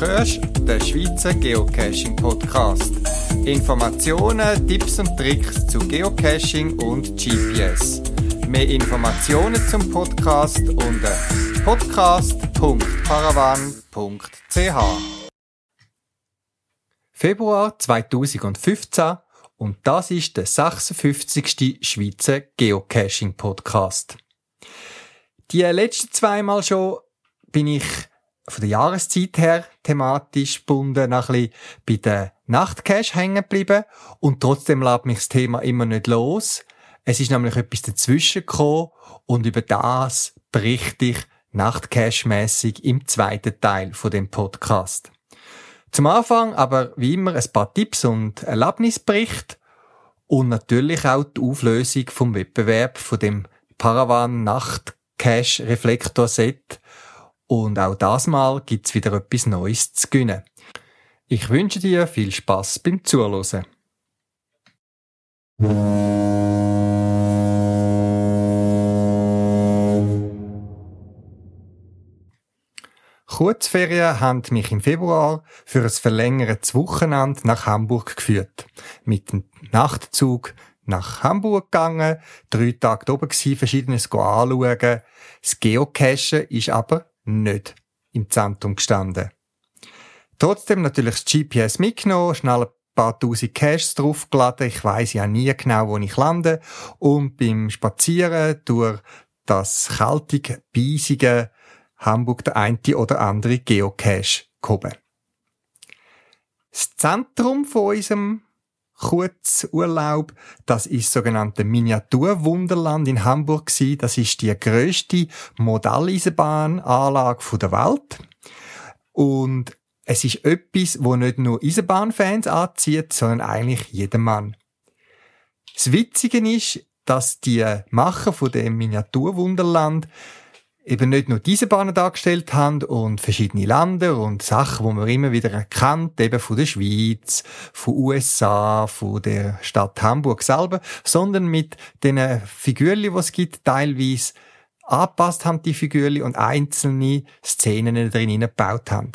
hörst den Schweizer Geocaching Podcast. Informationen, Tipps und Tricks zu Geocaching und GPS. Mehr Informationen zum Podcast unter podcast.paravan.ch. Februar 2015 und das ist der 56. Schweizer Geocaching Podcast. Die letzten zweimal schon bin ich von der Jahreszeit her thematisch gebunden ein bisschen bei der Nachtcache hängen geblieben und trotzdem lässt mich das Thema immer nicht los. Es ist nämlich etwas dazwischen gekommen und über das berichte ich Nachtcache-mässig im zweiten Teil von dem Podcast. Zum Anfang aber wie immer ein paar Tipps und Erlebnisbericht und natürlich auch die Auflösung vom Wettbewerb von dem Paravan Nachtcache Reflektor Set, und auch das Mal gibt's wieder etwas Neues zu gewinnen. Ich wünsche dir viel Spaß beim Zuhören. Kurzferien haben mich im Februar für ein verlängertes Wochenende nach Hamburg geführt. Mit dem Nachtzug nach Hamburg gegangen, drei Tage oben gewesen, verschiedenes anschauen. Das Geocachen ist aber nicht im Zentrum gestanden. Trotzdem natürlich das GPS mitgenommen, schnell ein paar tausend Caches draufgeladen. Ich weiß ja nie genau, wo ich lande. Und beim Spazieren durch das kaltige, beisige Hamburg der eine oder andere Geocache gehoben. Das Zentrum von unserem Kurzurlaub. Das ist sogenannte Miniaturwunderland in Hamburg. Das ist die größte Modelleisenbahnanlage der Welt. Und es ist etwas, wo nicht nur Eisenbahnfans anzieht, sondern eigentlich jedermann. Das Witzige ist, dass die Macher von dem Miniaturwunderland eben nicht nur diese Bahnen dargestellt haben und verschiedene Länder und Sachen, wo man immer wieder erkennt, eben von der Schweiz, von USA, von der Stadt Hamburg selber, sondern mit den Figuren, die es gibt, teilweise angepasst haben, die Figuren und einzelne Szenen drin gebaut haben.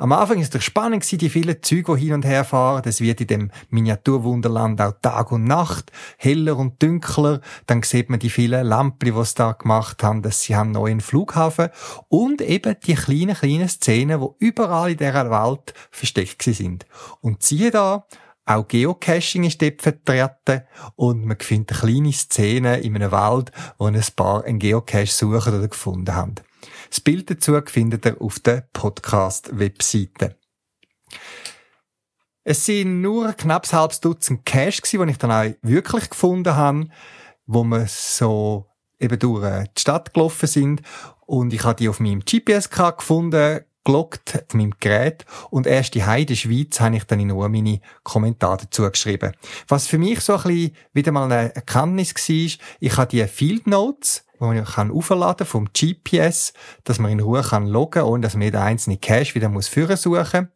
Am Anfang ist es spannend die vielen Züge, hin und her fahren. Das wird in dem Miniaturwunderland auch Tag und Nacht heller und dunkler. Dann sieht man die vielen Lampen, die sie da gemacht haben, dass sie haben neuen Flughafen und eben die kleinen, kleinen Szenen, die überall in dieser Welt versteckt sind. Und siehe da, auch Geocaching ist dort vertreten und man findet kleine Szenen in einem Wald, wo ein paar einen Geocache suchen oder gefunden haben. Das Bild dazu findet ihr auf der Podcast-Webseite. Es sind nur knapp ein halbes Dutzend Cash die ich dann auch wirklich gefunden habe, wo wir so eben durch äh, die Stadt gelaufen sind. Und ich habe die auf meinem GPS-Card gefunden, gelockt auf meinem Gerät und erst die Heide Schweiz habe ich dann in Ruhe meine Kommentare dazu geschrieben. Was für mich so ein bisschen wieder mal eine Erkenntnis war, ich habe die Field Notes man kann aufladen vom GPS, dass man in Ruhe kann loggen, ohne dass man jeden einzelnen Cache wieder muss führen suchen.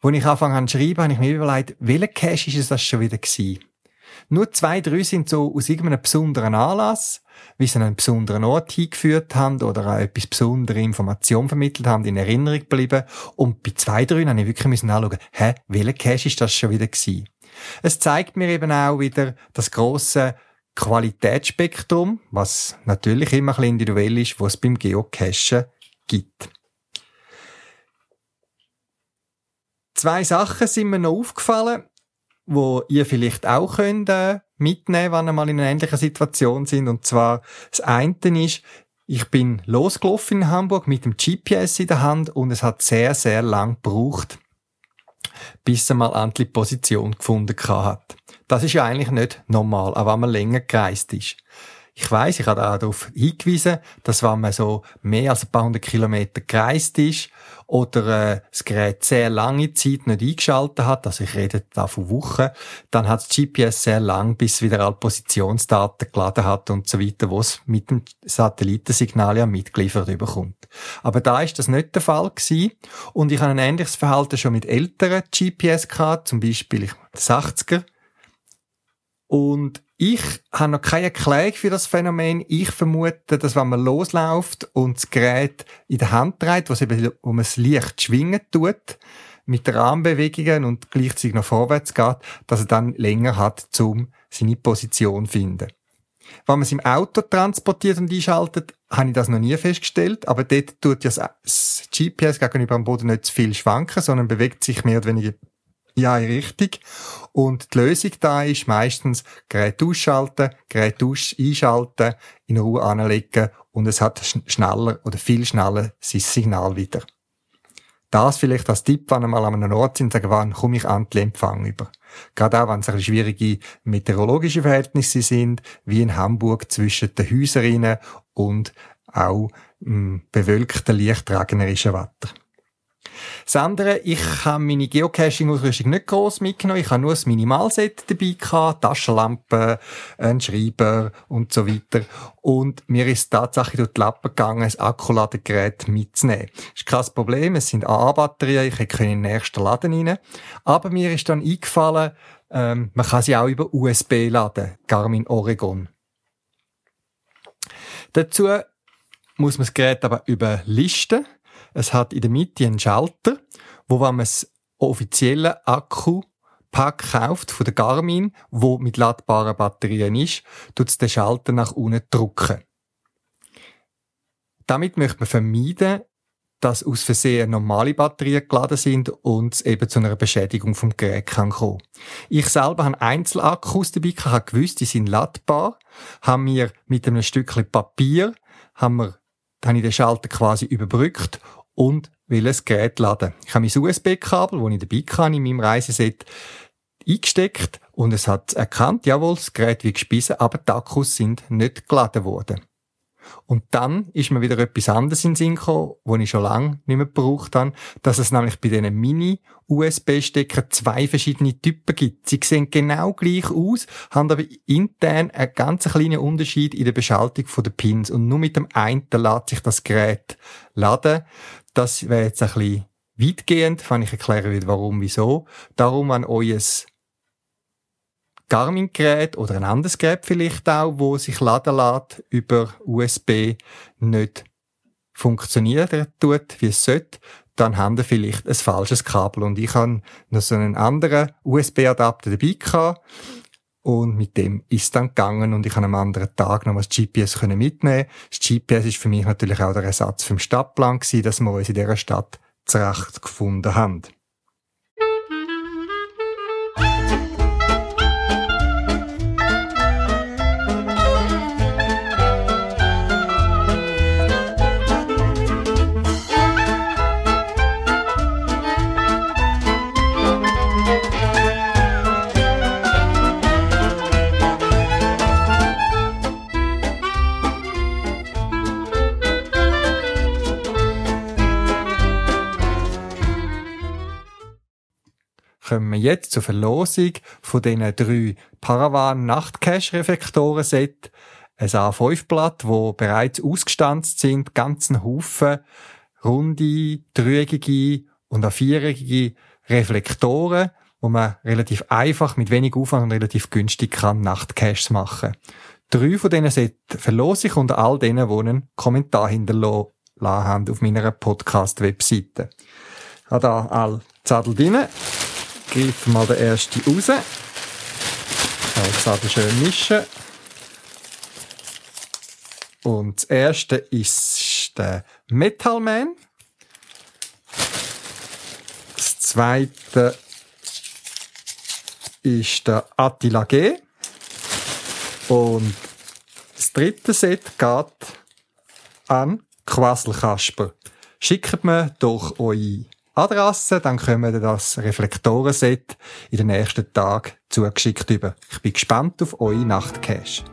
Wo ich anfangen zu schreiben, habe ich mir überlegt, welcher Cache ist es das schon wieder gewesen? Nur zwei, drei sind so aus irgendeinem besonderen Anlass, wie sie an einen besonderen Ort hingeführt haben oder auch etwas besondere Informationen vermittelt haben, in Erinnerung geblieben. Und bei zwei, drei habe ich wirklich müssen anschauen, hä, welcher Cache ist das schon wieder gewesen? Es zeigt mir eben auch wieder das grosse Qualitätsspektrum, was natürlich immer ein bisschen individuell ist, was es beim Geocachen gibt. Zwei Sachen sind mir noch aufgefallen, wo ihr vielleicht auch könnt, äh, mitnehmen wenn ihr mal in einer ähnlichen Situation sind. Und zwar, das eine ist, ich bin losgelaufen in Hamburg mit dem GPS in der Hand und es hat sehr, sehr lang gebraucht, bis er mal die Position gefunden hat. Das ist ja eigentlich nicht normal, auch wenn man länger gereist ist. Ich weiß, ich habe auch darauf hingewiesen, dass wenn man so mehr als ein paar hundert Kilometer gereist ist oder äh, das Gerät sehr lange Zeit nicht eingeschaltet hat, also ich rede da von Wochen, dann hat das GPS sehr lang, bis wieder alle Positionsdaten geladen hat und so weiter, was mit dem Satellitensignal ja mitgeliefert bekommt. Aber da ist das nicht der Fall gewesen und ich habe ein ähnliches Verhalten schon mit älteren GPS gehabt, zum Beispiel ich, 80er und Ich habe noch keine Erklärung für das Phänomen. Ich vermute, dass wenn man losläuft und das Gerät in der Hand trägt, was eben um es leicht schwingen tut, mit Rahmenbewegungen und gleichzeitig noch vorwärts geht, dass er dann länger hat, um seine Position zu finden. Wenn man es im Auto transportiert und einschaltet, habe ich das noch nie festgestellt, aber dort tut ja das GPS gegenüber dem Boden nicht zu viel schwanken, sondern bewegt sich mehr oder weniger ja, in Richtung. Und die Lösung da ist meistens Gerät ausschalten, Gerät einschalten, in Ruhe anlegen und es hat schneller oder viel schneller sein Signal wieder. Das vielleicht als Tipp, wenn ihr mal an einem Ort sind, sagen, wann komme ich den Empfang über. Gerade auch, wenn es ein bisschen schwierige meteorologische Verhältnisse sind, wie in Hamburg zwischen den Häuserinnen und auch hm, bewölkten, leicht regnerischen Wetter. Das ich habe meine Geocaching-Ausrüstung nicht gross mitgenommen. Ich habe nur das Minimalset dabei gehabt, Taschenlampe, ein Schreiber und so weiter. Und mir ist tatsächlich durch die Lappen gegangen, ein Akkuladegerät mitzunehmen. Ist kein Problem, es sind AA-Batterien, ich kann in den nächsten Laden rein. Aber mir ist dann eingefallen, ähm, man kann sie auch über USB laden, Garmin Oregon. Dazu muss man das Gerät aber überlisten. Es hat in der Mitte einen Schalter, wo wenn man das offizielle Akku-Pack kauft von der Garmin, wo mit ladbaren Batterien ist, tut den Schalter nach unten drücken. Damit möchte man vermeiden, dass aus Versehen normale Batterien geladen sind und es eben zu einer Beschädigung vom Gerät kann kommen. Ich selber habe Einzelakkus dabei, ich gewusst, die sind ladbar, haben mir mit einem Stückchen Papier, haben wir, habe ich den Schalter quasi überbrückt und will ein Gerät laden. Ich habe mein USB-Kabel, das ich dabei kann in meinem Reiseset, eingesteckt und es hat erkannt, jawohl, das Gerät wird gespissen, aber die Akkus sind nicht geladen worden. Und dann ist mir wieder etwas anderes in den Sinn gekommen, was ich schon lange nicht mehr gebraucht habe, dass es nämlich bei diesen Mini-USB-Steckern zwei verschiedene Typen gibt. Sie sehen genau gleich aus, haben aber intern einen ganz kleinen Unterschied in der Beschaltung der Pins. Und nur mit dem einen lässt sich das Gerät laden. Das wäre jetzt ein bisschen weitgehend, wenn ich erklären will, warum, wieso. Darum, wenn euer Garmin-Gerät oder ein anderes Gerät vielleicht auch, wo sich laden lässt über USB nicht funktionieren tut, wie es sollte, dann haben wir vielleicht ein falsches Kabel. Und ich habe noch so einen anderen USB-Adapter dabei gehabt. Und mit dem ist dann gegangen und ich habe am anderen Tag noch das GPS mitnehmen Das GPS ist für mich natürlich auch der Ersatz den Stadtplan gewesen, dass wir uns in dieser Stadt zurecht gefunden haben. Kommen wir jetzt zur Verlosung von diesen drei Paravan Nachtcache-Reflektoren Set. Ein A5-Blatt, wo bereits ausgestanzt sind, ganzen Haufen runde, dreieckige und viereckige Reflektoren, wo man relativ einfach mit wenig Aufwand und relativ günstig kann Nachtcaches machen. Drei von diesen Set verlose ich unter all denen, die einen Kommentar hinterlassen haben auf meiner Podcast-Webseite. Ich habe da all Zettel drin greifen mal den ersten raus. Also schön mischen. Und das erste ist der Metal Man. Das zweite ist der Attila G. Und das dritte Set geht an Quasselkasper. Schickt mir doch eure Adresse, dann kommen das Reflektorenset in den nächsten Tagen zugeschickt über. Ich bin gespannt auf eure Nachtcache.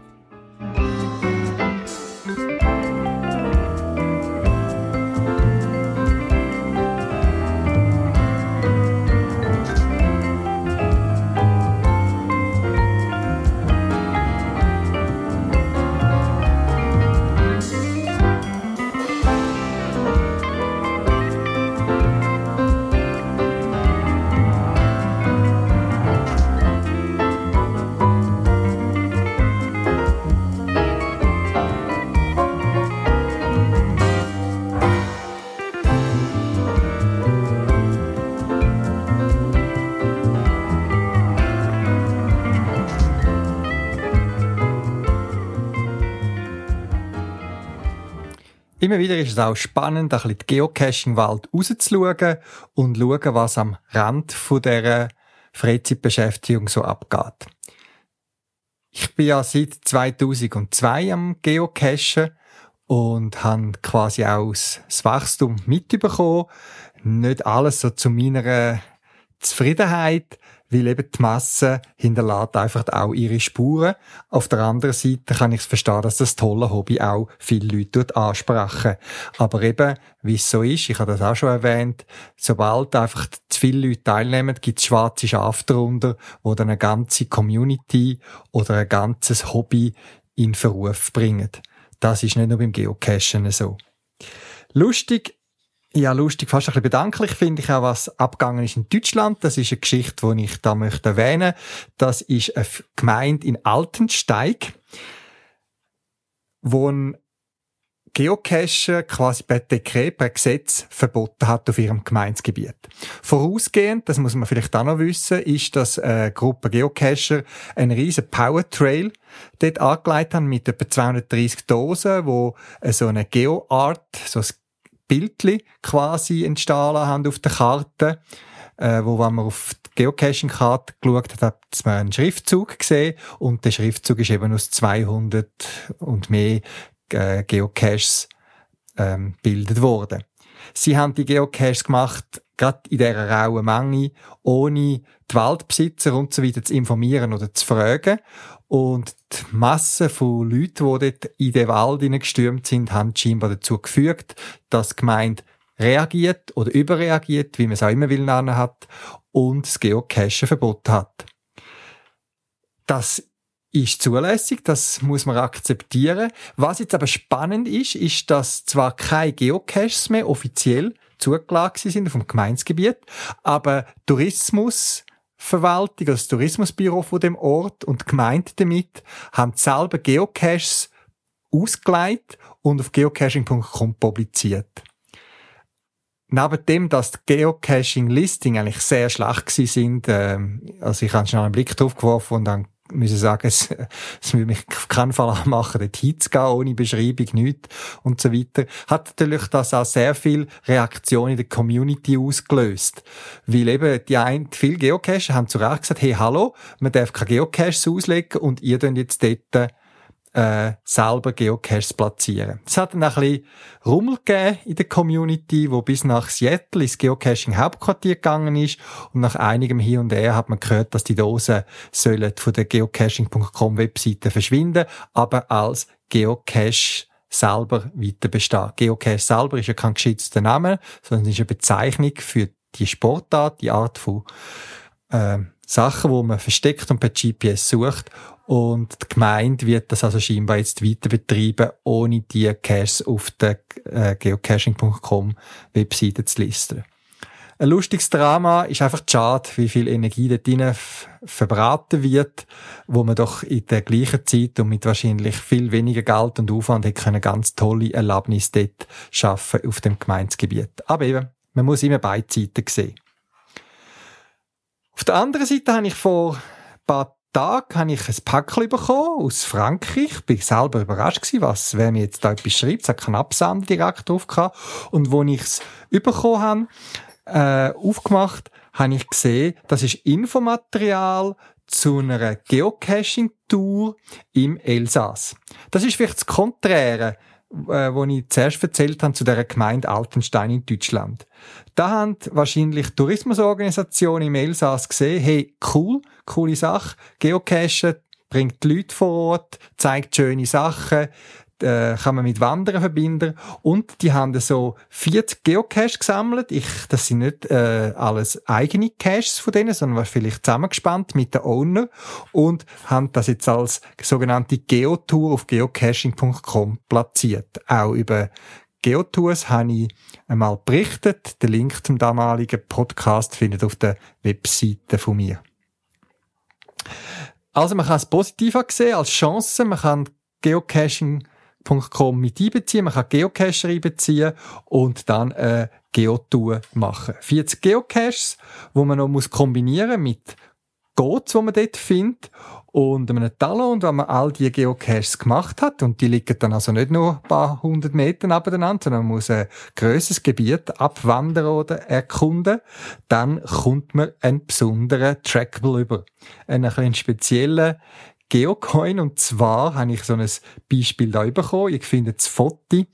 Immer wieder ist es auch spannend, ein bisschen die Geocaching-Welt rauszuschauen und schauen, was am Rand dieser Freizeitbeschäftigung so abgeht. Ich bin ja seit 2002 am Geocachen und habe quasi auch das Wachstum mitbekommen. Nicht alles so zu meiner Zufriedenheit, weil eben die Masse hinterlässt einfach auch ihre Spuren. Auf der anderen Seite kann ich es verstehen, dass das tolle Hobby auch viele Leute ansprechen. Aber eben, wie es so ist, ich habe das auch schon erwähnt, sobald einfach zu viele Leute teilnehmen, gibt es schwarze Schafe darunter, wo dann eine ganze Community oder ein ganzes Hobby in Verruf bringen. Das ist nicht nur beim Geocachen so. Lustig ja, lustig, fast ein bisschen bedanklich finde ich auch, was abgegangen ist in Deutschland. Das ist eine Geschichte, die ich da möchte erwähnen. Das ist eine Gemeinde in Altensteig, wo ein Geocacher quasi per Dekret, per Gesetz verboten hat auf ihrem Gemeindegebiet. Vorausgehend, das muss man vielleicht auch noch wissen, ist, dass eine Gruppe Geocacher einen riesen Powertrail dort angelegt haben mit etwa 230 Dosen, wo so eine GeoArt, so ein Bildchen quasi entstehen haben auf der Karte. Äh, wo, wenn man auf die Geocaching-Karte geschaut hat, hat man einen Schriftzug gesehen und der Schriftzug ist eben aus 200 und mehr äh, Geocaches ähm, bildet worden. Sie haben die Geocaches gemacht, gerade in dieser rauen Menge, ohne die Waldbesitzer und so weiter zu informieren oder zu fragen. Und die Masse von Leuten, die dort in den Wald hineingestürmt sind, haben scheinbar dazu gefügt, dass die Gemeinde reagiert oder überreagiert, wie man es auch immer will hat, und das Geocachen verboten hat. Das ist zulässig, das muss man akzeptieren. Was jetzt aber spannend ist, ist, dass zwar keine Geocaches mehr offiziell zugelassen sind vom Gemeinsgebiet, aber Tourismus Verwaltung, also das Tourismusbüro von dem Ort und die Gemeinde damit, haben selber Geocaches ausgeleitet und auf geocaching.com publiziert. Neben dem, dass die Geocaching-Listing eigentlich sehr schlecht sind, äh, also ich habe schon einen Blick drauf geworfen und dann müssen sagen, es, es würde mich auf keinen Fall anmachen, dort hinzugehen, ohne Beschreibung, nichts und so weiter, hat natürlich das auch sehr viel Reaktion in der Community ausgelöst. Weil eben die ein, viele Geocacher haben zu Recht gesagt, hey, hallo, man darf keine Geocaches auslegen und ihr könnt jetzt dort äh, selber Geocaches platzieren. Es hat dann ein bisschen Rummel gegeben in der Community, wo bis nach Seattle ins Geocaching-Hauptquartier gegangen ist und nach einigem Hier und Her hat man gehört, dass die Dosen sollen von der geocaching.com Webseite verschwinden, aber als Geocache selber weiter bestehen. Geocache selber ist ja kein geschützter Name, sondern ist eine Bezeichnung für die Sportart, die Art von äh, Sachen, wo man versteckt und per GPS sucht. Und die Gemeinde wird das also scheinbar jetzt weiter betreiben, ohne die Caches auf der äh, geocaching.com Webseite zu listen. Ein lustiges Drama ist einfach schade, wie viel Energie dort drin verbraten wird, wo man doch in der gleichen Zeit und mit wahrscheinlich viel weniger Geld und Aufwand hätte können ganz tolle Erlebnisse dort schaffen auf dem Gemeindegebiet. Aber eben, man muss immer beide Seiten sehen. Auf der anderen Seite habe ich vor ein paar Tagen habe ich ein Päckchen bekommen aus Frankreich. Ich bin selber überrascht was, wer mir jetzt da etwas schreibt. Es hat keinen Absender direkt drauf gehabt. Und wo ich es bekommen habe, äh, aufgemacht, habe ich gesehen, das ist Infomaterial zu einer Geocaching-Tour im Elsass. Das ist vielleicht das Konträre äh, wo ich zuerst erzählt habe, zu der Gemeinde Altenstein in Deutschland. Da haben wahrscheinlich Tourismusorganisationen im Elsass gesehen, hey, cool, coole Sache, Geocachen bringt die Leute vor Ort, zeigt schöne Sachen, äh, kann man mit Wandern verbinden. Und die haben so 40 Geocaches gesammelt. Ich, das sind nicht äh, alles eigene Caches von denen, sondern vielleicht zusammengespannt mit den Owner und haben das jetzt als sogenannte Geotour auf geocaching.com platziert. Auch über Geotours habe ich einmal berichtet. Der Link zum damaligen Podcast findet auf der Webseite von mir. Also man kann es positiv sehen, als Chance. Man kann Geocaching geocaching.com mit einbeziehen. Man kann Geocacher einbeziehen und dann eine Geotour machen. 40 Geocaches, wo man noch muss kombinieren mit Codes, die man dort findet. und einem Talon, und wenn man all die Geocaches gemacht hat, und die liegen dann also nicht nur ein paar hundert Meter nebeneinander, sondern man muss ein grösseres Gebiet abwandern oder erkunden, dann kommt man einen besonderen Trackable über. Einen, einen speziellen Geocoin, und zwar habe ich so ein Beispiel da bekommen. Ich finde das Foto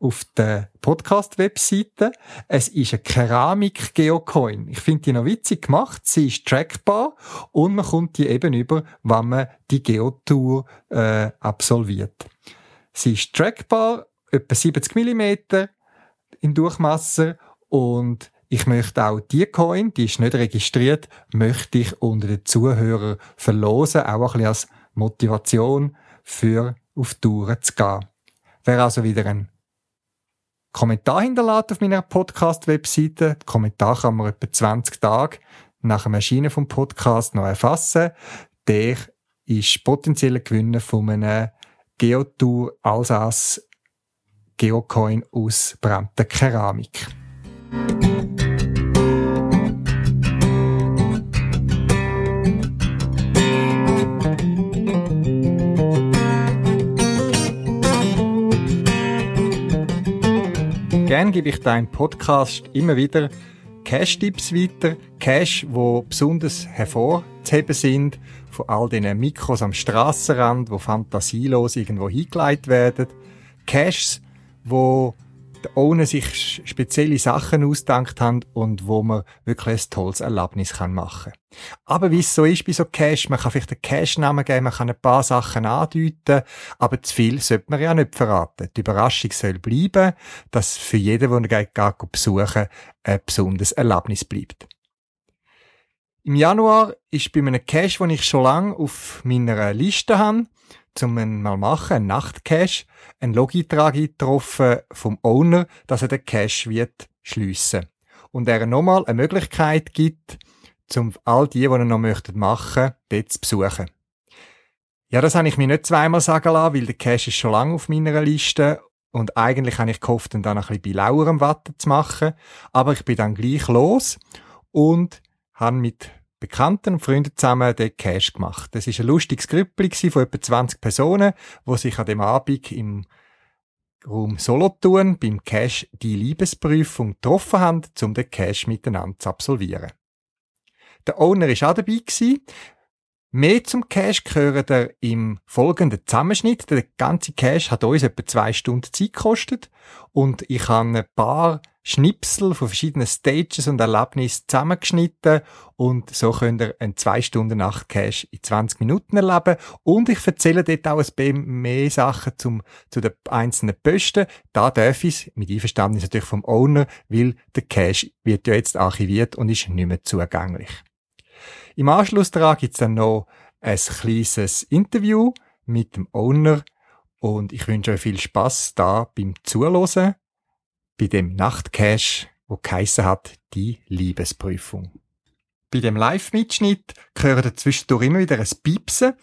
auf der Podcast-Webseite. Es ist eine Keramik-Geocoin. Ich finde die noch witzig gemacht. Sie ist trackbar und man kommt die eben über, wenn man die Geotour äh, absolviert. Sie ist trackbar, etwa 70 mm im Durchmesser und ich möchte auch die Coin, die ist nicht registriert, möchte ich unter den Zuhörern verlosen, auch ein bisschen als Motivation für auf Touren zu gehen. Wäre also wieder ein Kommentar hinterlassen auf meiner Podcast-Webseite. Kommentar kann man etwa 20 Tage nach dem Erscheinen vom Podcast noch erfassen. Der ist potenzieller Gewinner von einem Geotour Alsace Geocoin aus brannter Keramik. Gerne gebe ich deinem Podcast immer wieder Cash-Tipps weiter. Cash, wo besonders hervorzuheben sind von all diesen Mikros am Strassenrand, wo fantasielos irgendwo hingeleitet werden. Caches, wo Owner sich spezielle Sachen ausgedacht haben und wo man wirklich ein tolles Erlebnis machen kann. Aber wie es so ist bei so Cash, man kann vielleicht einen Cash-Namen geben, man kann ein paar Sachen andeuten, aber zu viel sollte man ja nicht verraten. Die Überraschung soll bleiben, dass für jeden, der ihn besuchen ein besonderes Erlebnis bleibt. Im Januar ist bei einem Cash, den ich schon lange auf meiner Liste habe, zum mal machen, ein Nachtcache, ein Logitrag getroffen vom Owner, dass er den Cache wird schliessen. Und er nochmal eine Möglichkeit gibt, zum all die, die er noch möchten machen, dort zu besuchen. Ja, das habe ich mir nicht zweimal sagen lassen, weil der Cache ist schon lange auf meiner Liste und eigentlich habe ich gehofft, ihn dann ein bisschen bei lauerem Watte zu machen. Aber ich bin dann gleich los und habe mit Bekannten und Freunden zusammen den Cash gemacht. Das ist ein lustiges Grüppli von etwa 20 Personen, wo sich an dem Abend im Raum Solothurn beim Cash die Liebesprüfung getroffen haben, um den Cash miteinander zu absolvieren. Der Owner ist auch dabei. Mehr zum Cash gehört er im folgenden Zusammenschnitt. Der ganze Cash hat uns etwa zwei Stunden Zeit gekostet und ich habe ein paar Schnipsel von verschiedenen Stages und Erlebnissen zusammengeschnitten und so könnt ihr einen 2 Stunden Nacht Cash in 20 Minuten erleben und ich erzähle dort auch ein bisschen mehr Sachen zum, zu den einzelnen Posten. Da darf ich mit Einverständnis natürlich vom Owner, weil der Cash wird ja jetzt archiviert und ist nicht mehr zugänglich. Im Anschluss daran gibt's dann noch ein kleines Interview mit dem Owner und ich wünsche euch viel Spaß da beim Zuhören bei dem Nachtcash, wo geheissen hat, die Liebesprüfung. Bei dem Live-Mitschnitt gehört zwischendurch immer wieder ein Piepsen.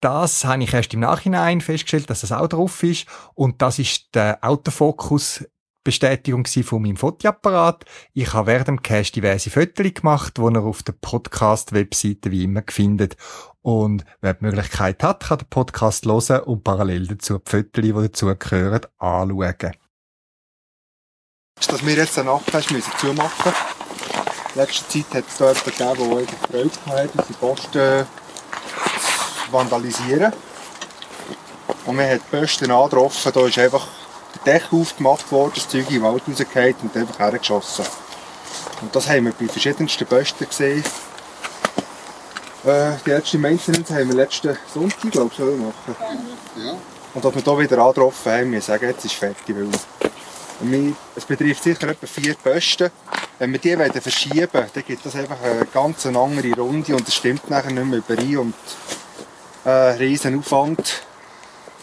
Das habe ich erst im Nachhinein festgestellt, dass das auch drauf ist. Und das ist der Autofokus Bestätigung von meinem Fotoapparat. Ich habe während dem Cache diverse Fotos gemacht, die ihr auf der Podcast-Webseite wie immer findet. Und wer die Möglichkeit hat, kann den Podcast hören und parallel dazu die Fotos, die dazugehören, anschauen dass wir jetzt eine Nachtfest müssen zumachen In letzter Zeit hat es da jemanden gegeben, der Freude hatte, unsere Posten zu vandalisieren. Und wir haben die Posten angetroffen, da ist einfach der Deckel aufgemacht worden, das Zeug in den Wald rausgefallen und einfach hergeschossen. Und das haben wir bei verschiedensten Posten gesehen. Äh, die letzte Maintenance haben wir letzten Sonntag, glaube ich, machen. Ja. Und als wir hier wieder angetroffen haben, wir sagen, jetzt ist fertig, weil es betrifft sicher etwa vier Posten. Wenn wir die wollen verschieben wollen, dann gibt das einfach eine ganz andere Runde und es stimmt nachher nicht mehr überein und äh, riesen Aufwand.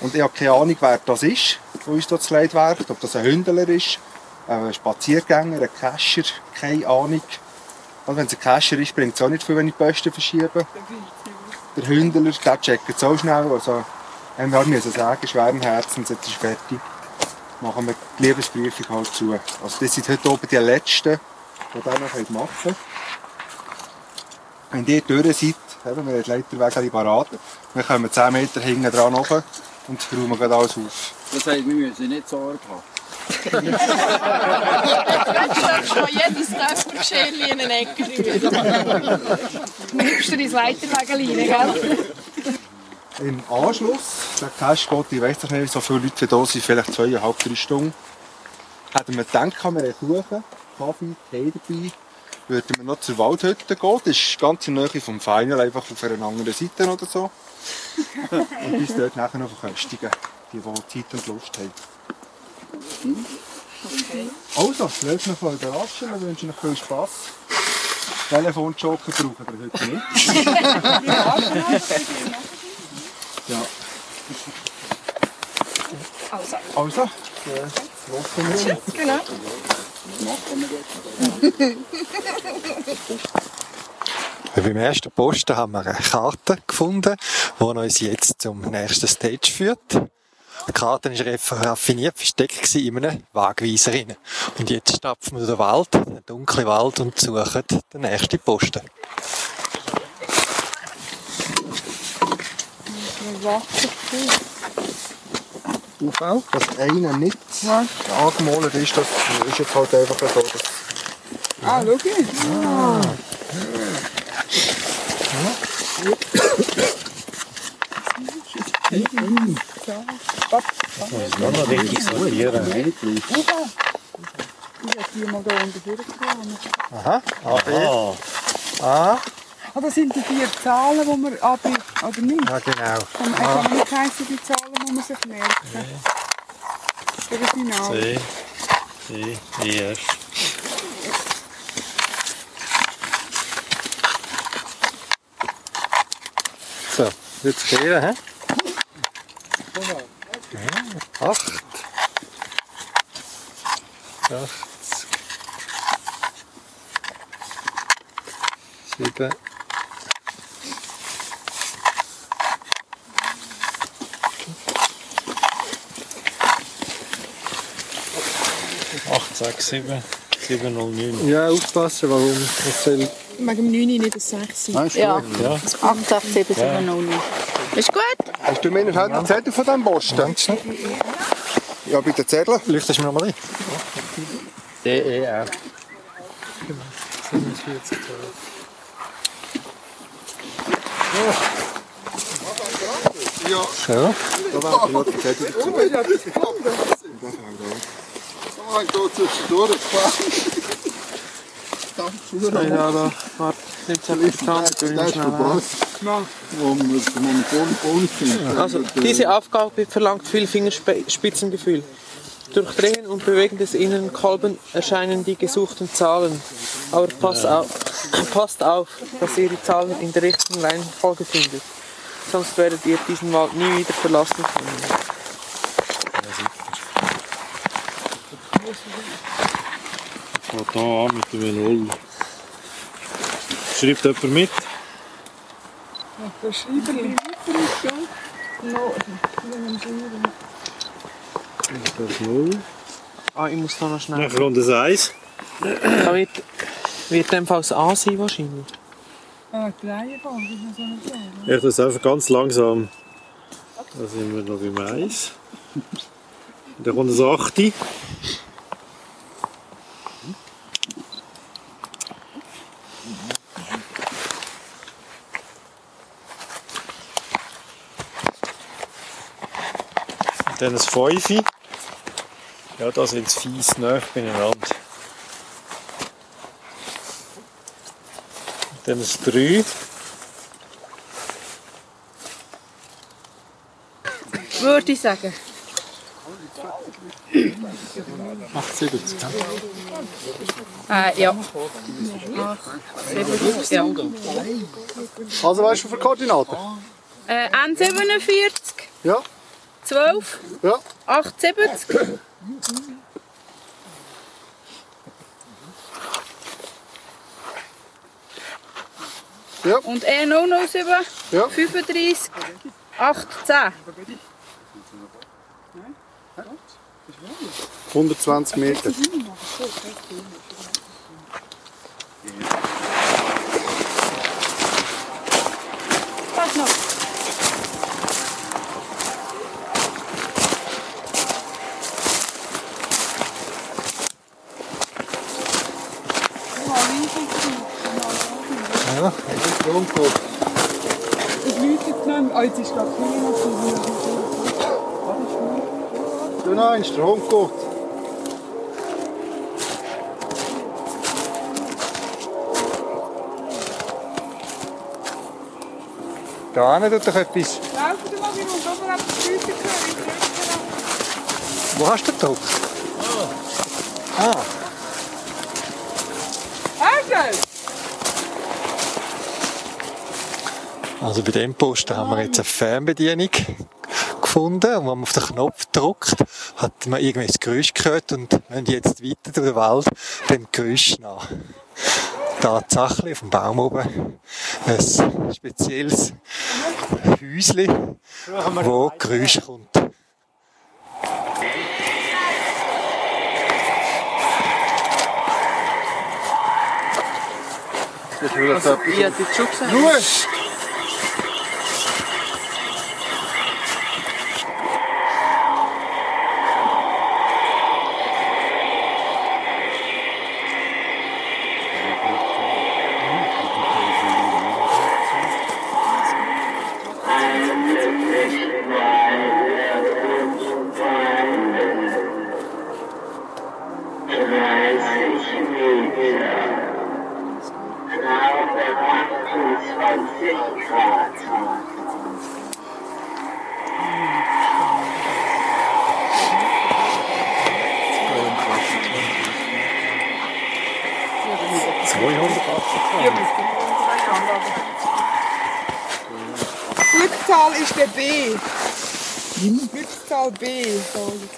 Und ich habe keine Ahnung, wer das ist, der uns das Leid werft. Ob das ein Hündler ist, ein Spaziergänger, ein Cacher, keine Ahnung. Und wenn es ein Cacher ist, bringt es auch nicht viel, wenn ich die Posten verschiebe. Der Hündler, der checkt es auch schnell. Also, wir halt sagen, schweren Herzens, jetzt ist fertig machen wir die Liebesprüfung halt zu. Also das sind heute oben die letzten, die das noch machen können. Wenn ihr durch seid, Eben, wir haben die Leiterwege parat. Wir kommen 10 Meter hinten dran hoch und räumen gerade alles auf. Das heißt, wir müssen nicht Sorge haben. Jetzt du jedes Töpfergeschirr in eine Ecke. Nimmst du dein Leiterwege rein, gell? Im Anschluss, der Cashbot, ich weiss nicht, so viele Leute da sind, vielleicht zweieinhalb, drei Stunden, hätten wir gedacht, wir haben Kuchen, Kaffee, Tee dabei, würden wir noch zur Waldhütte gehen. Das ist ganz in der Nähe vom Final, einfach auf einer anderen Seite oder so. Und uns dort nachher noch verköstigen, die, die Zeit und Lust haben. Also, lasst mich mal überraschen, wir wünschen euch viel Spass. Telefonjoker brauchen wir heute nicht. ja. Also, Also, äh, wir. genau. Beim ersten Posten haben wir eine Karte gefunden, die uns jetzt zum nächsten Stage führt. Die Karte war raffiniert versteckt in einem Wagweiser. rein. Und jetzt stapfen wir den Wald, den dunklen Wald, und suchen den nächsten Posten. Aufbau, dass einer nicht angemalt ist, das ist jetzt halt einfach so. Ah, schau. Ich habe die mal da unten durchgefahren. Aha, A, B, A. Ah, das sind die vier Zahlen, die man ab oder nicht? Ja, genau. Kann, kann nicht heissen, die Zahlen muss man sich merken. Für das Finale. C, D, E, So, jetzt kehren, hä? Acht. Acht. Sieben. Acht, sechs, sieben, sieben, null, neun. Ja, aufpassen, warum? Was soll Wegen dem 9 nicht das 6 sein. Ja, Ja. 8, 8, 7, 7, 0, 0. Ist gut? Hast du mir noch einen Zettel von diesem Posten? Ganz schnell. Ja, bitte Zettel. Leuchtest du mir nochmal ein? D, E, F. Ja. So. Da war noch der Zettel dazu. Ja, da, warte, nimmt halt nicht an, tun wir schnell an. Also, diese Aufgabe verlangt viel Fingerspitzengefühl. Durch Drehen und Bewegen des inneren Kolben erscheinen die gesuchten Zahlen. Aber passt auf, passt auf, dass ihr die Zahlen in der richtigen Reihenfolge findet. Sonst werdet ihr diesen Wald nie wieder verlassen können. Fängt da mit dem Null. Schreibt jemand mit? Das Schreiberli. No, das Null. Ah, ich muss da noch schnell. Nach Runde 1. Da wird, wird das A sein wahrscheinlich. Ah, die Reihenfolge, ich muss noch sagen. Ich tue es einfach ganz langsam. Da sind wir noch beim Eis. Dann kommt das 8. Dann das Fünfe. Ja, da sind es fies nah beieinander. Und Dann das Drei. Würde ich sagen. 78. Äh, ja. ja. Also, weißt du für Koordinaten? Äh, N47, Ja. 12, Ja. 78. Ja. Und E007, Ja. 35, 18. 120 Meter. mal reingucken. Ja, Stromcode. Es läutet nicht mehr. Ah, jetzt ist gerade Klima. Du nein, Stromcode. da hinten tut doch etwas. Laufen wir mal wieder und oben hat es läutet gehört. Wo hast du gedruckt? Ah, Herrgott! Also bei dem Posten haben wir jetzt eine Fernbedienung gefunden und wenn man auf den Knopf drückt, hat man irgendwie das Geräusch gehört und wenn jetzt weiter durch den Wald dem Geräusch nach. Tatsächlich auf dem Baum oben ein spezielles Häuschen, wo Geräusch kommt. Das ist. Ich hätte jetzt schon gesagt.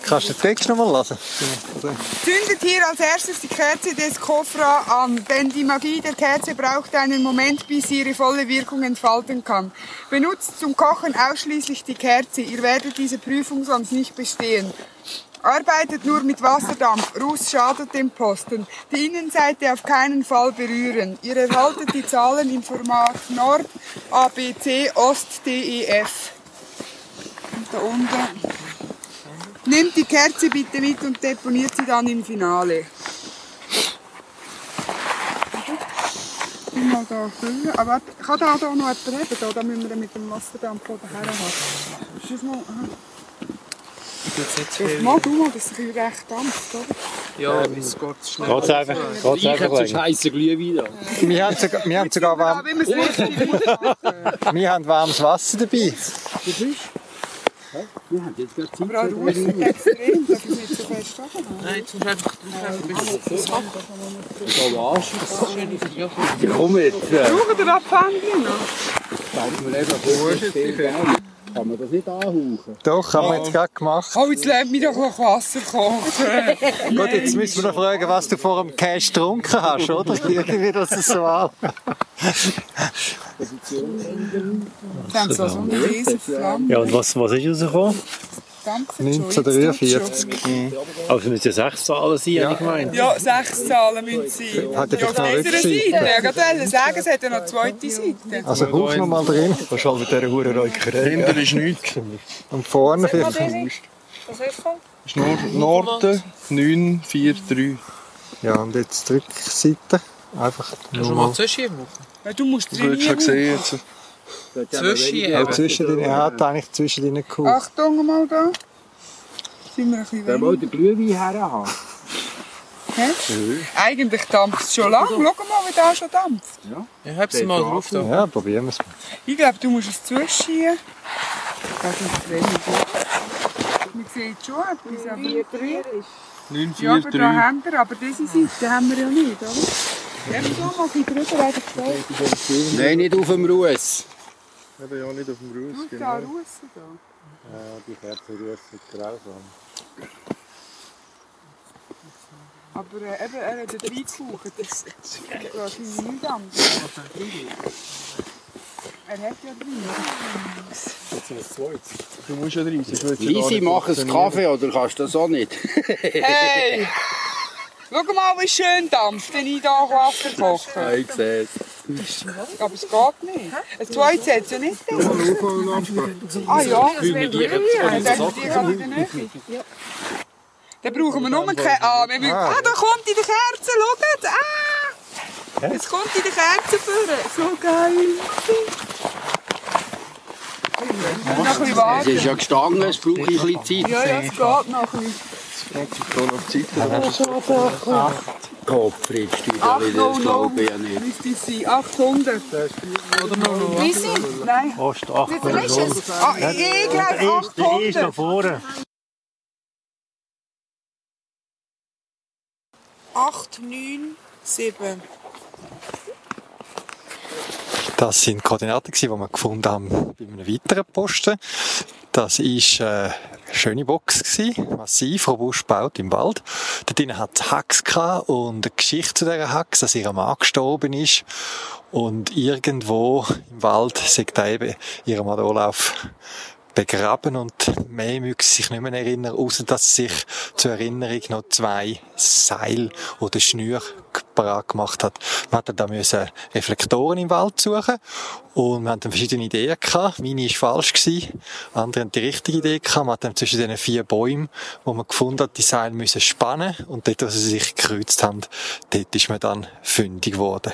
Kannst du den Text noch mal lesen? Zündet hier als erstes die Kerze des Kofra an, denn die Magie der Kerze braucht einen Moment, bis sie ihre volle Wirkung entfalten kann. Benutzt zum Kochen ausschließlich die Kerze, ihr werdet diese Prüfung sonst nicht bestehen. Arbeitet nur mit Wasserdampf, Ruß schadet dem Posten. Die Innenseite auf keinen Fall berühren. Ihr erhaltet die Zahlen im Format Nord, A, B, C, Ost, D, E, F. Und da unten Nehmt die Kerze bitte mit und deponiert sie dann im Finale. Mal da füllen. Aber kann da, da noch jemand haben? Da, da müssen wir mit dem Wasserdampf oder her haben. Ist das aha. Jetzt mal du mal, dass es ein bisschen recht dampft, oder? Ja, es geht schnell. Geht's einfach, geht's Ich einfach habe so scheisse Glühwein da. Wir haben sogar, wir haben warm, wir haben warmes Wasser dabei. Wir haben jetzt gerade Zeit. Aber auch Ruhe ist extrem, dass es nicht so fest. Nein, jetzt musst du einfach drauf Komm jetzt. äh, Brauchen wir Abfängchen noch? Sagt mir einfach, kann man das nicht anhauchen? Doch, haben wir jetzt gerade gemacht. Oh, jetzt lernt mich doch noch Wasser kochen. Gut, jetzt müssen wir noch fragen, was du vor dem Cash getrunken hast, oder? Irgendwie, dass es so haben sie so eine riesen Flamme. Ja, und was, was ist rausgekommen? Dampfen schon, jetzt 1943. tut's schon. Aber es müssen ja sechs Zahlen sein, habe ich gemeint. Ja, sechs Zahlen müssen sein. Hat er Ja, auf dieser Rückseite? Seite. Ja, ich wollte sagen, es hat ja noch eine zweite Seite. Also Bauch noch mal drin. Was halt mit dieser Hurenräucherei? Hinter ist nichts. Und vorne vielleicht. Was ist ist Nord Norden 943. Ja, und jetzt die Rückseite. Einfach Hast du nur mal mal. zwischenschieben? Ja, du musst Du hast schon drin. gesehen jetzt. Auch Zwischenschieben? zwischen den, er hat eigentlich zwischen den gehauen. Achtung mal da. Sind wir ein bisschen weniger. will den Glühwein herhaben? Hä? Eigentlich dampft es schon lang. Schau mal, wie da schon dampft. Ja, hab's mal drauf da. Ja, probieren wir es mal. Ich glaube, du musst es zuschieben. Das ist wenig. Man sieht schon etwas, aber... Ja, aber da 943. haben wir, aber diese Seite haben wir ja nicht, oder? Gib so mal die drüber, einfach da. Nein, nicht auf dem Ruß. Eben ja nicht auf dem Ruß, Schau genau. da raus. Da. Die Kerze rüstet grausam. Aber äh, eben, er hat ja reingehaucht. Das ist wahrscheinlich nicht anders. Er hat ja drin. Du musst ja rein, sonst wird's ja gar Lisi, mach einen. Kaffee oder kannst du das auch nicht? Hey! Schau mal, wie schön dampft, wenn ich hier Wasser koche. Ja, ich sehe es. Aber es geht nicht. Ein zweites hat es ja nicht drin. Ah ja, das wäre grün. Dann die gerade in der Nähe. Dann brauchen wir nur keine... Ah, wir müssen, ah, da kommt in der Kerze, schaut! Ah! Es kommt in der Kerze führen. So geil. Es ist ja gestanden, es braucht ein bisschen Zeit. Ja, ja, es geht noch ein bisschen. Gottfried, steht ja wieder, das glaube ich ja nicht. Müsste es sein. 800. Oder noch Wie sind? Nein. Fast Wie viel ist es? Ah, ich ich glaube Der ist da 800. vorne. 8, 9, 7. Das sind Koordinaten, die wir gefunden haben bei einem weiteren Posten. Das war eine schöne Box, massiv, robust gebaut im Wald. Dort drinnen hat es Hacks und eine Geschichte zu dieser Hacks, dass ihr Mann gestorben ist. Und irgendwo im Wald sagt eben ihr Mann Olaf begraben und mehr sie sich nicht mehr erinnern, außer dass sie sich zur Erinnerung noch zwei Seil oder Schnür parat gemacht hat. Man hat dann da Reflektoren im Wald suchen und wir hatten verschiedene Ideen gehabt. Meine ist falsch gewesen, andere haben die richtige Idee gehabt. Man hat dann zwischen diesen vier Bäumen, wo man gefunden hat, die Seile müssen spannen und dort, wo sie sich gekreuzt haben, dort ist man dann fündig geworden.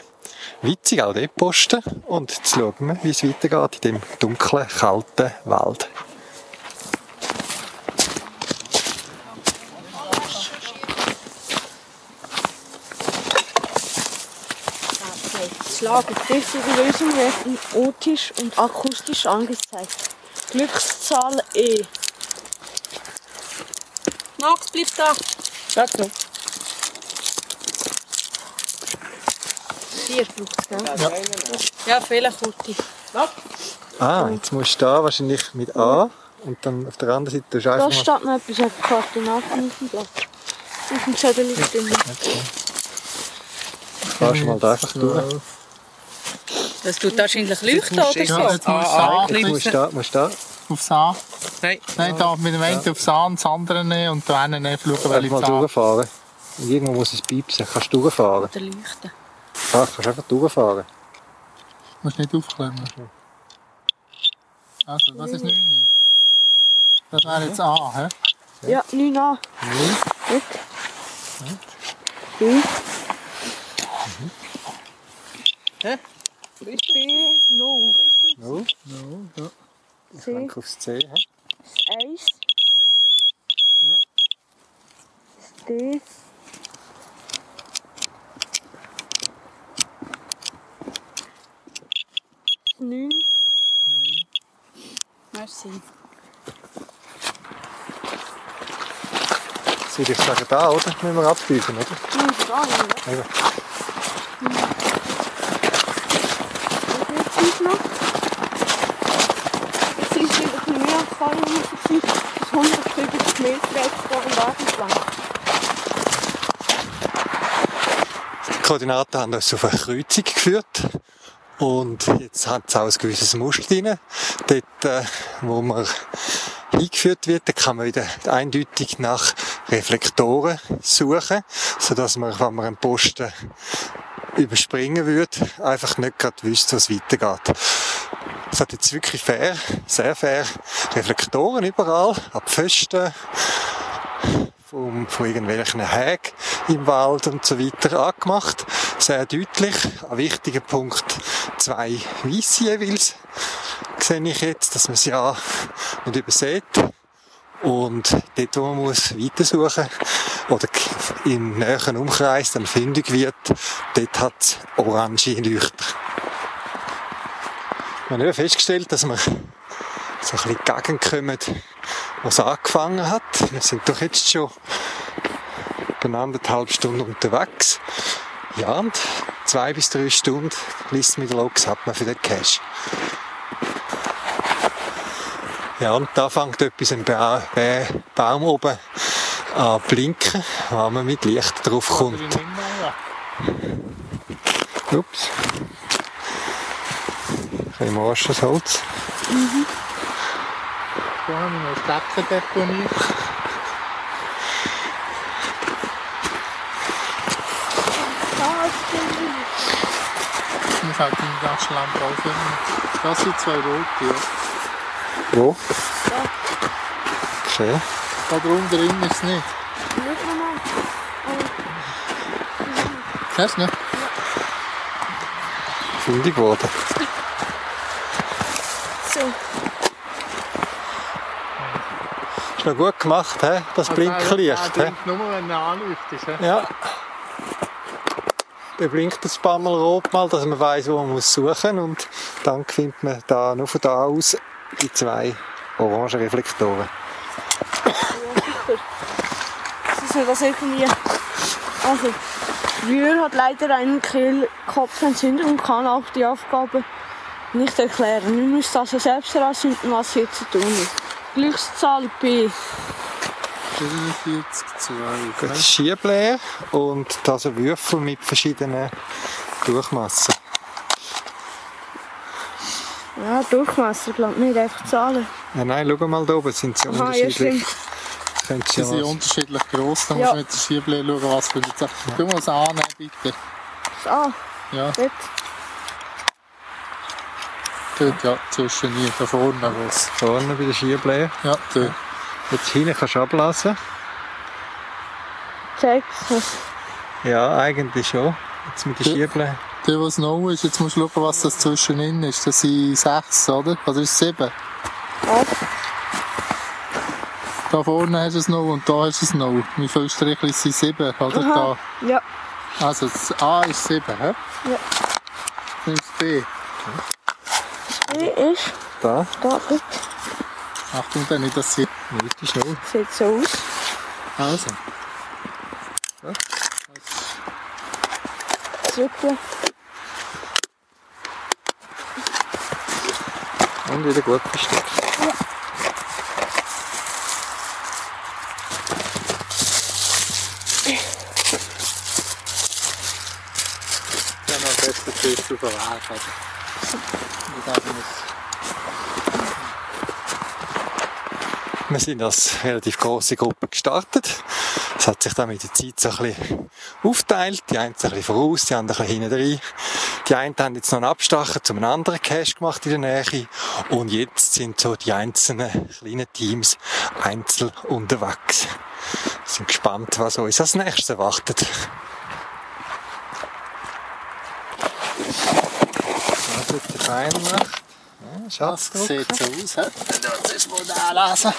Witzig auch dort posten und jetzt schauen wir, wie es weitergeht in dem dunklen, kalten Wald. Das Lager treffliche Lösung werden optisch und akustisch angezeigt. Glückszahl E. Max, bleib da. Sag so. Vier braucht es, gell? Ja, Fehlerkurti. Ah, jetzt musst du da wahrscheinlich mit A und dann auf der anderen Seite du Da mal... steht noch etwas auf Koordinaten auf dem Blatt. Auf dem Zettel drin. Fahrst du mal da einfach durch. Das tut wahrscheinlich leuchten, oder so? Ja, jetzt musst du sagen, Jetzt musst du da, musst da aufs A. Nein. Nein, da mit dem einen aufs A und das andere nehmen und da hinten schauen, einfach welche mal Zahl. durchfahren. Und irgendwo muss es piepsen. Kannst du durchfahren? Oder leuchten. Ja, kannst einfach durchfahren. Du musst nicht aufklemmen. Also, das ist 9. Das wäre jetzt A, hä? Ja, 9a. Gut. B. B, no. No. No, ja. Ich C, lenke aufs C. hä? 1. D. Neun. Merci. Jetzt würde ich sagen, da, oder? Müssen wir abbiegen, oder? Neun, da, ja. Eben. Und jetzt noch. Jetzt sind wir wieder ein mehr gefallen, bis 150 Meter extra im Wagenplan. Die Koordinaten haben uns auf eine Kreuzung geführt. Und jetzt hat es auch ein gewisses Muster drin. Dort, äh, wo man eingeführt wird, da kann man wieder eindeutig nach Reflektoren suchen, sodass man, wenn man einen Posten überspringen würde, einfach nicht gerade wüsste, was weitergeht. Es hat jetzt wirklich fair, sehr fair Reflektoren überall, ab Pfosten, von, von irgendwelchen Hägen im Wald und so weiter angemacht. Sehr deutlich. Ein wichtiger Punkt, zwei Weisse jeweils. Sehe ich jetzt, dass man sie ja nicht übersieht. Und dort, wo man muss weitersuchen oder im näheren Umkreis dann fündig wird, dort hat es orange Leuchter. Wir haben festgestellt, dass wir so ein bisschen gegenkommen, was angefangen hat. Wir sind doch jetzt schon etwa anderthalb Stunden unterwegs. Ja, und zwei bis drei Stunden List mit Logs hat man für den Cash. Ja, und da fängt etwas im ba ba Baum oben an blinken, wenn man mit Licht drauf kommt. Ups. Ein bisschen Holz. Mhm. Da habe ich noch Stecken deponiert. Ich halt in ganz Land drauf. Das sind zwei rote, ja. Wo? Okay. Da drunter drin ist es nicht. Schau mal. Siehst du nicht? fündig geworden. So. Ist noch gut gemacht, he? das Blinklicht. Er he? blinkt nur, wenn er anleuchtet. he? Ja. Der blinkt ein paar Mal rot mal, dass man weiß, wo man muss suchen und dann findet man da nur von da aus die zwei orangen Reflektoren. Das ist das irgendwie. Also, Jür hat leider einen Kehlkopfentzündung und kann auch die Aufgabe nicht erklären. Wir müssen also selbst herausfinden, was hier zu tun ist. Glückszahl B. 44, 2. Das ist Schiebleer und da so Würfel mit verschiedenen Durchmassen. Ja, Durchmesser, glaube ich, nicht einfach Zahlen. Ja, nein, schau mal da oben, sind sie Aha, ja, unterschiedlich. Könntest Sie sind ja unterschiedlich gross, da Ja. musst du mit der Schieblein schauen, was für die Zahl. Du musst es annehmen, bitte. Das A. Ja, Dort. Dort, ja, zwischen hier, da vorne was. vorne bei der Schiebleer. Ja, dort. Jetzt hinten kannst du ablassen. Was. Ja, eigentlich schon. Jetzt mit der Ja. Schiebleer. Der, was noch ist, jetzt musst du schauen, was das zwischen ihnen ist. Das sind sechs, oder? Oder ist es sieben? Acht. Da vorne hast du es noch und da hast du es noch. Wie viele Striche sind sieben, oder? Aha. Ja. Da. Also das A ist sieben, hä? Ja. Nimmst B. B ist Da. da. Dort. Achtung, dann nicht, dass sie... Nicht ist null. Sieht so aus. Also. Zurück. Und wieder gut versteckt. Ja, noch besser zuerst auf den Wir sind als relativ große Gruppe gestartet. Es hat sich dann mit der Zeit so ein bisschen aufteilt. Die einen sind ein bisschen voraus, die anderen ein bisschen hinten rein. Die einen haben jetzt noch einen Abstacher zu einem anderen Cache gemacht in der Nähe. Und jetzt sind so die einzelnen kleinen Teams einzeln unterwegs. Wir sind gespannt, was uns als nächstes erwartet. Was jetzt der Fein macht. Ja, Das Schatzdruck. sieht so aus, hä? Das ist mal da lesen.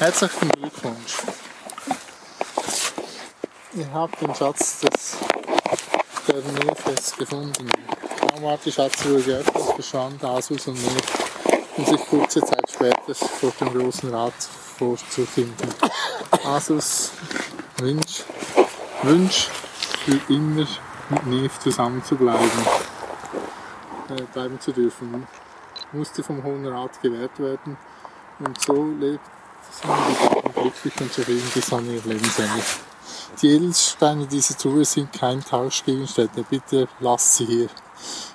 Herzlichen Glückwunsch. Ihr habt den Schatz des der Nilfes gefunden. Kaum hat die Schatzruhe geöffnet, verschwand Asus und Nilf, um sich kurze Zeit später vor dem Großen Rat vorzufinden. Asus Wünsch, Wünsch für immer mit Nilf zusammen zu bleiben, bleiben zu dürfen musste vom Hohen Rat gewährt werden. Und so lebt sind die glücklich und zufrieden bis an ihr Lebensende. Die Edelsteine dieser Truhe sind kein Tauschgegenstände. Bitte lasst sie hier.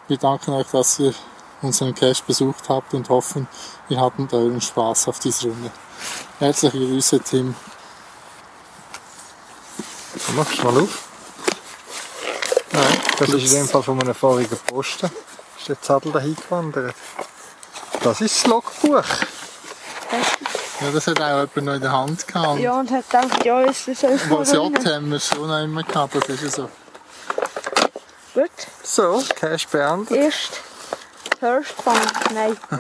Wir danken euch, dass ihr unseren Cache besucht habt und hoffen, ihr hattet euren Spaß auf dieser Runde. Herzliche Grüße, Tim. Du machst mal auf. Nein, das ist in dem Fall von einem vorigen Posten. Ist der Zadel dahin gewandert. Das ist das Logbuch. Ja, das hat auch jemand noch in der Hand gehabt. Ja, und hat gedacht, ja, ist das elf Was jagt haben wir schon noch immer gehabt, das ist ja so. Gut. So, Cash beendet. Erst First Fund. Nein.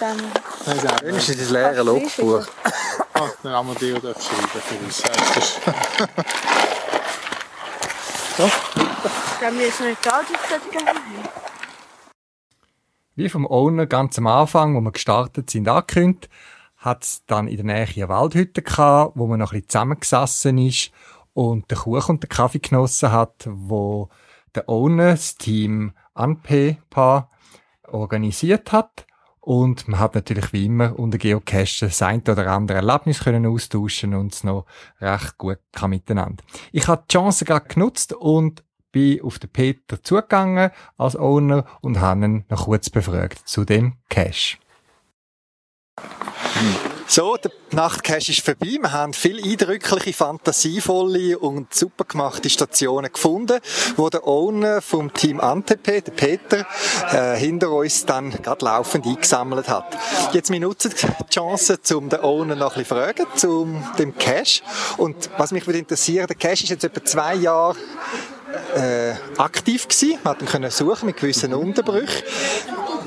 Dann. Nein, ist auch das leere Logbuch. Ah, der Amadeo darf schreiben für uns. Heißt das. Dann müssen wir da die Zettel Wie vom Owner ganz am Anfang, wo wir gestartet sind, angekündigt, hat es dann in der Nähe eine Waldhütte gehabt, wo man noch ein bisschen zusammengesessen ist und den Kuchen und den Kaffee genossen hat, wo der Owner das Team Anpepa organisiert hat. Und man hat natürlich wie immer unter Geocachen das ein oder andere Erlebnis können austauschen und es noch recht gut kann miteinander. Ich habe die Chance gerade genutzt und bin auf den Peter zugegangen als Owner und habe ihn noch kurz befragt zu dem Cache. So, der Nachtcache ist vorbei. Wir haben viele eindrückliche, fantasievolle und super gemachte Stationen gefunden, wo der Owner vom Team Antep, der Peter, äh, hinter uns dann gerade laufend eingesammelt hat. Jetzt wir nutzen die Chance, um den Owner noch ein bisschen fragen, zu dem Cache. Und was mich würde interessieren, der Cache ist jetzt etwa zwei Jahre äh, aktiv gewesen. Man können suchen mit gewissen Unterbrüchen.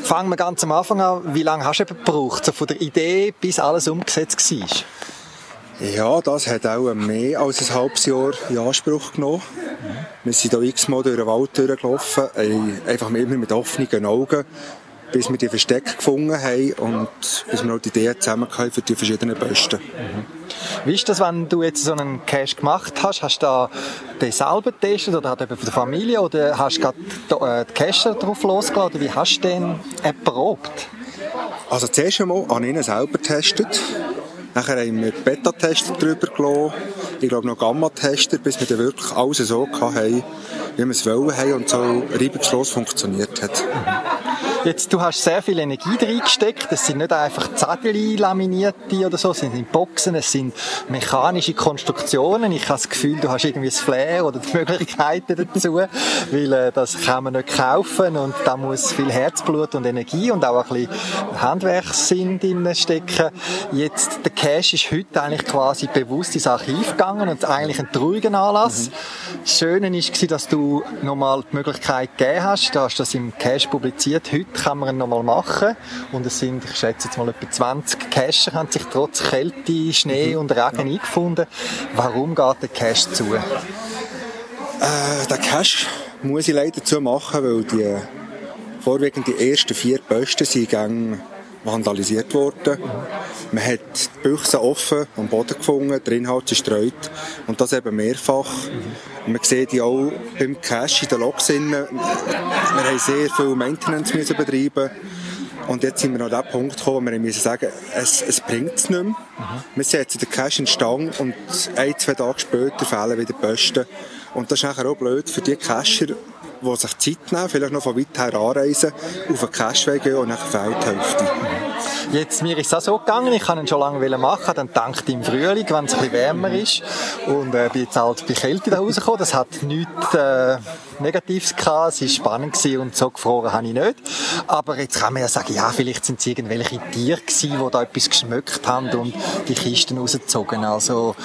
Fangen wir ganz am Anfang an. Wie lange hast du gebraucht, so von der Idee bis alles umgesetzt war? Ja, das hat auch mehr als ein halbes Jahr in Anspruch genommen. Wir sind hier x-mal durch den Wald durchgelaufen, äh, einfach immer mit offenen Augen, bis wir die Verstecke gefunden haben und bis wir auch die Ideen zusammen für die verschiedenen Posten. Wie ist das, wenn du jetzt so einen Cache gemacht hast? Hast du da den selber getestet oder hat jemand von der Familie oder hast du gerade äh, die Cache drauf losgelassen oder wie hast du den erprobt? Also zuerst einmal an ihnen selber getestet. Nachher haben wir Beta-Tester drüber gelassen. Ich glaube noch Gamma-Tester, bis wir dann wirklich alles so hatten, wie wir es wollen haben und so reibungslos funktioniert hat. Jetzt, du hast sehr viel Energie reingesteckt. Es sind nicht einfach Zettel laminierte oder so, es sind Boxen, es sind mechanische Konstruktionen. Ich habe das Gefühl, du hast irgendwie das Flair oder die Möglichkeiten dazu, weil äh, das kann man nicht kaufen und da muss viel Herzblut und Energie und auch ein bisschen Handwerkssinn drin stecken. Jetzt, der Cash ist heute eigentlich quasi bewusst ins Archiv gegangen und eigentlich ein trauriger Anlass. Das Schöne war, dass du nochmal die Möglichkeit gegeben hast, du hast das im Cash publiziert. Heute kann man ihn nochmal machen und es sind, ich schätze jetzt mal etwa 20 Cacher, haben sich trotz Kälte, Schnee und Regen eingefunden. Warum geht der Cache zu? Äh, den Cache muss ich leider zu machen, weil die vorwiegend die ersten vier Posten sind gegen vandalisiert worden. Man hat die Büchse offen am Boden gefunden, der Inhalt zerstreut und das eben mehrfach. Man sieht ja auch beim Cache in den Logs. Wir haben sehr viel Maintenance müssen betreiben und jetzt sind wir an den Punkt gekommen, wo wir müssen sagen, es, es bringt es nicht mehr. Wir setzen den Cache in Stang und ein, zwei Tage später fehlen wieder die Posten. Und das ist nachher auch blöd für die Cacher, die sich Zeit nehmen, vielleicht noch von weit her anreisen, auf einen Cache gehen und dann fehlt die Hälfte. Jetzt, mir ist es auch so gegangen, ich kann ihn schon lange machen, dann dank im Frühling, wenn es ein bisschen wärmer ist. Und äh, bin jetzt halt bei Kälte da rausgekommen. Das hat nichts äh, Negatives gehabt, es war spannend gewesen und so gefroren habe ich nicht. Aber jetzt kann man ja sagen, ja, vielleicht sind es irgendwelche Tiere gewesen, die da etwas geschmückt haben und die Kisten rausgezogen. Also,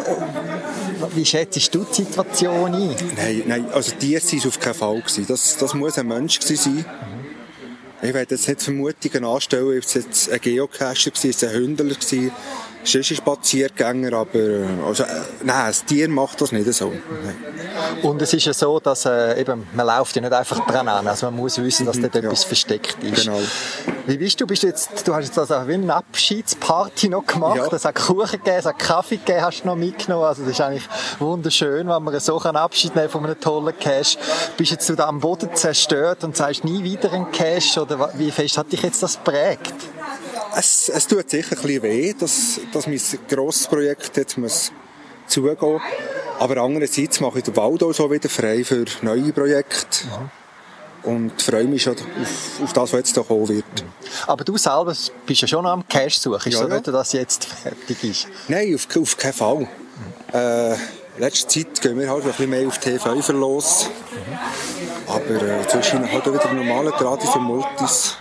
wie schätzt du die Situation ein? Nein, nein also waren es auf keinen Fall. Gewesen. Das, das muss ein Mensch sein. Ich werde jetzt nicht Vermutungen anstellen, ob es jetzt ein Geocacher war, ein Hündler war, sonst ein Spaziergänger, aber äh, also, äh, nein, das Tier macht das nicht so. Nein. Und es ist ja so, dass äh, eben, man läuft ja nicht einfach dran an, also man muss wissen, dass dort ja. etwas versteckt ist. Genau. Wie bist du? Bist du jetzt, du hast jetzt also wie eine Abschiedsparty noch gemacht, Ja. es hat Kuchen gegeben, es hat Kaffee gegeben, hast du noch mitgenommen, also das ist eigentlich wunderschön, wenn man so einen Abschied nehmen von einem tollen Cache. Bist jetzt du da am Boden zerstört und sagst nie wieder einen Cache oder wie fest hat dich jetzt das prägt? Es, es tut sicher ein bisschen weh, dass, dass mein grosses Projekt jetzt muss zugehen Aber andererseits mache ich den Wald auch so wieder frei für neue Projekte. Und freue mich schon auf, auf das, was jetzt da kommen wird. Aber du selber bist ja schon am Cache suchen, ist Ja, so ja. nicht, dass jetzt fertig ist? Nein, auf, auf keinen Fall. Äh, in letzter Zeit gehen wir halt ein bisschen mehr auf T5 los. Aber äh, zwischen halt auch wieder normale Gratis und Multis.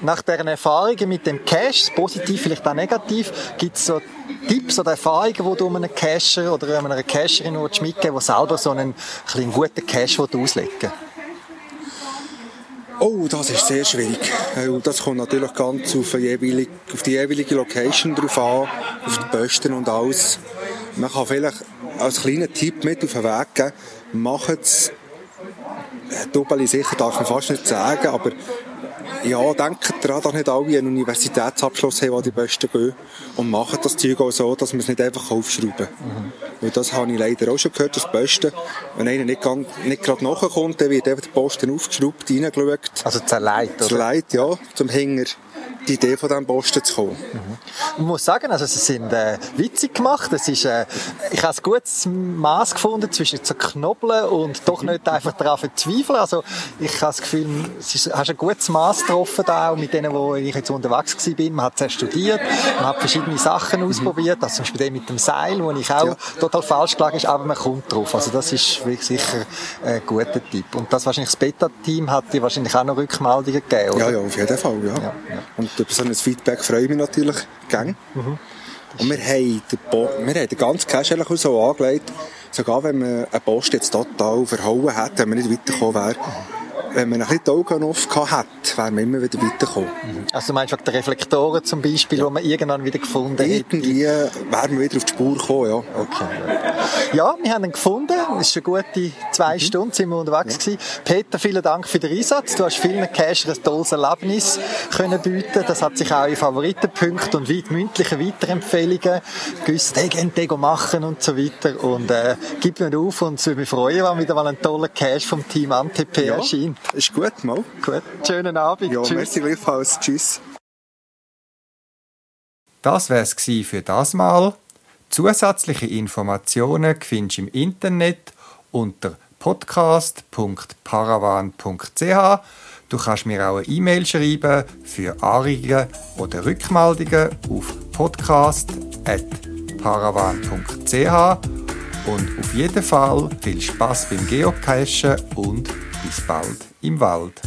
Nach deren Erfahrungen mit dem Cache, positiv, vielleicht auch negativ, gibt es so Tipps oder Erfahrungen, die du einem Cacher oder einer Cacherin willst mitgeben willst, die selber so einen, einen guten Cache auslegen will? Oh, das ist sehr schwierig. Weil Das kommt natürlich ganz auf, die jeweilige, auf die jeweilige Location drauf an, auf die Posten und alles. Man kann vielleicht als kleinen Tipp mit auf den Weg geben, macht es, Doppel sicher darf man fast nicht sagen, aber ja, denkt daran, dass nicht alle einen Universitätsabschluss haben, die die Besten gehen. Und machen das Zeug auch so, dass man es nicht einfach aufschrauben kann. Weil das habe ich leider auch schon gehört, das Beste. Wenn einer nicht, ganz- nicht gerade nachkommt, dann wird einfach der Posten aufgeschraubt, reingeschaut. Also zerlegt, oder? Zerlegt, ja, zum Hinger die Idee von diesem Posten zu kommen. Ich muss sagen, also sie sind äh, witzig gemacht. Es ist, äh, ich habe ein gutes Maß gefunden zwischen zu knobeln und doch nicht einfach daran verzweifeln. Also ich habe das Gefühl, es ist, hast ein gutes Maß getroffen da, auch mit denen, wo ich jetzt unterwegs gewesen bin. Man hat zuerst studiert, man hat verschiedene Sachen ausprobiert, also zum Beispiel den mit dem Seil, wo ich auch total falsch gelegen ist, aber man kommt drauf. Also das ist wirklich sicher ein guter Tipp. Und das wahrscheinlich das Beta-Team hat dir wahrscheinlich auch noch Rückmeldungen gegeben, oder? Ja, ja, auf jeden Fall, ja. Und über so ein Feedback freue ich mich natürlich gern. Und wir haben, den Bo wir haben den ganzen eigentlich auch so angelegt, sogar wenn man einen Post jetzt total verhauen hätte, wenn man nicht weitergekommen wäre, wenn man ein bisschen die Augen offen hat, wäre man immer wieder weitergekommen. Also du meinst wegen der Reflektoren zum Beispiel, ja. die man irgendwann wieder gefunden hat? Irgendwie wäre man wieder auf die Spur gekommen, ja. Okay. Ja, wir haben ihn gefunden. Es ist eine gute zwei mhm. Stunden, sind wir unterwegs ja. gewesen. Peter, vielen Dank für den Einsatz. Du hast vielen Cachern ein tolles Erlebnis können bieten. Das hat sich auch in Favoritenpunkten und weit mündliche Weiterempfehlungen gewusst, hey, gehen machen und so weiter. Und äh, gib mir auf und es würde mich freuen, wenn wieder mal ein toller Cache vom Team ANTP ja. erscheint. Ist gut, mal. Gut. Schönen Abend. Ja, Tschüss. merci gleichfalls. Tschüss. Das wär's für das Mal. Zusätzliche Informationen findest du im Internet unter podcast.paravan.ch. Du kannst mir auch eine E-Mail schreiben für Anregungen oder Rückmeldungen auf podcast.paravan.ch und auf jeden Fall viel Spaß beim Geocachen und bis bald im Wald.